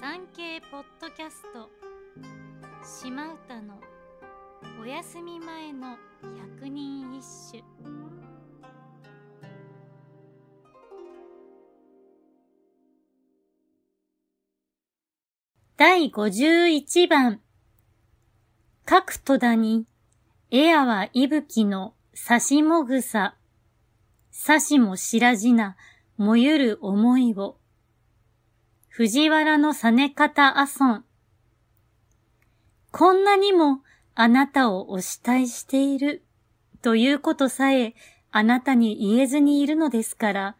産経ポッドキャスト。島唄のお休み前の百人一首。第51番。各戸田にエアはいぶきのさしもぐささしもしらじなもゆる思いを。藤原のさね方あそん。こんなにもあなたをお慕いしているということさえあなたに言えずにいるのですから、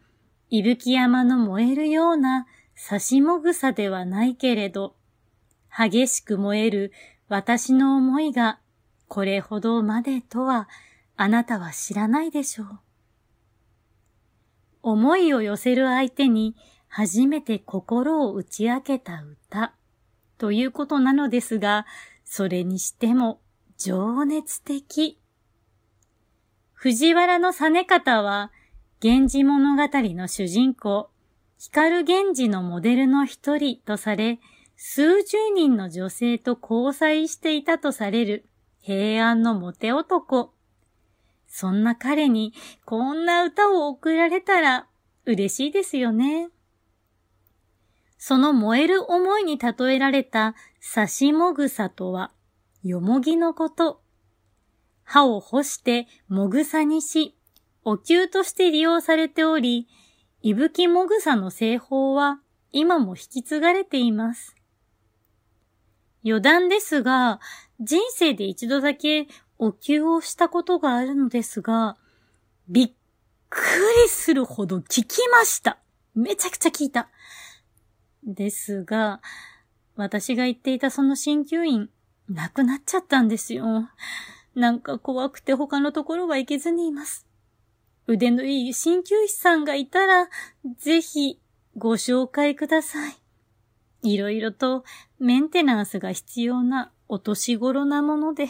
伊吹山の燃えるような差しもぐさではないけれど、激しく燃える私の思いがこれほどまでとはあなたは知らないでしょう。思いを寄せる相手に初めて心を打ち明けた歌ということなのですが、それにしても情熱的。藤原の実方は、源氏物語の主人公、光源氏のモデルの一人とされ、数十人の女性と交際していたとされる平安のモテ男。そんな彼にこんな歌を贈られたら嬉しいですよね。その燃える思いに例えられた刺しもぐさとは、よもぎのこと。歯を干してもぐさにし、お灸として利用されており、いぶきもぐさの製法は今も引き継がれています。余談ですが、人生で一度だけお灸をしたことがあるのですが、びっくりするほど効きました。めちゃくちゃ効いた。ですが、私が言っていたその鍼灸院、亡くなっちゃったんですよ。なんか怖くて他のところは行けずにいます。腕のいい鍼灸師さんがいたら、ぜひご紹介ください。いろいろとメンテナンスが必要なお年頃なもので。